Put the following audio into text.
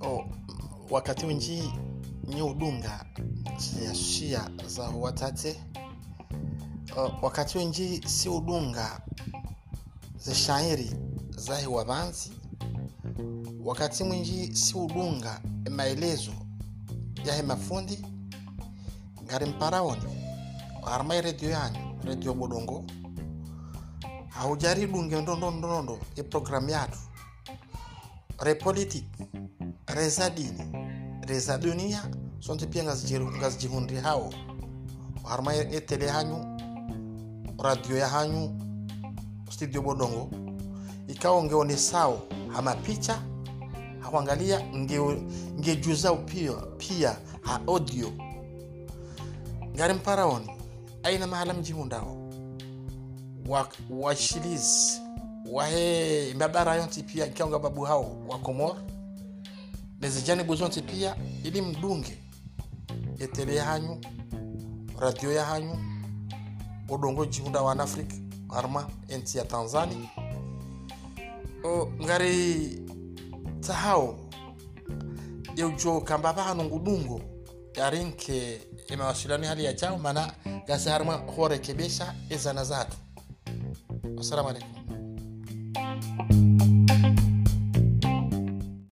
oh, wakati wenji udunga ziashia za watate uh, wakati wenji si udunga zishairi zahe wabanzi. Wakati mwinji si udunga maelezo yahe mafundi. Ngari mparaoni harmai redio yanyu redio bodongo haujaridunge ndondondondo iprogramu yatu. Repolitik reza dini reza dunia sonte pia ngazijihundri hao. Harma etele hanyu radio ya hanyu studio bodongo. Ikawa ngeone sao hama picha hakuangalia ngejuzao pia, pia ha audio. Ngari mparaoni aina mahala mjihundao washilizi wa wahe mbabara yonti pia nkianga babu hao wa komor nezijanibu zonti pia ili mdunge etele hanyu radio ya hanyu odongo jihunda wan afrika arma enti ya tanzania. O ngari tahao yeujo kamba vanu ngudungo yarinke imawasiliano hali ya chao mana gasi harma horekebesha ezana zatu Salaam alaikum.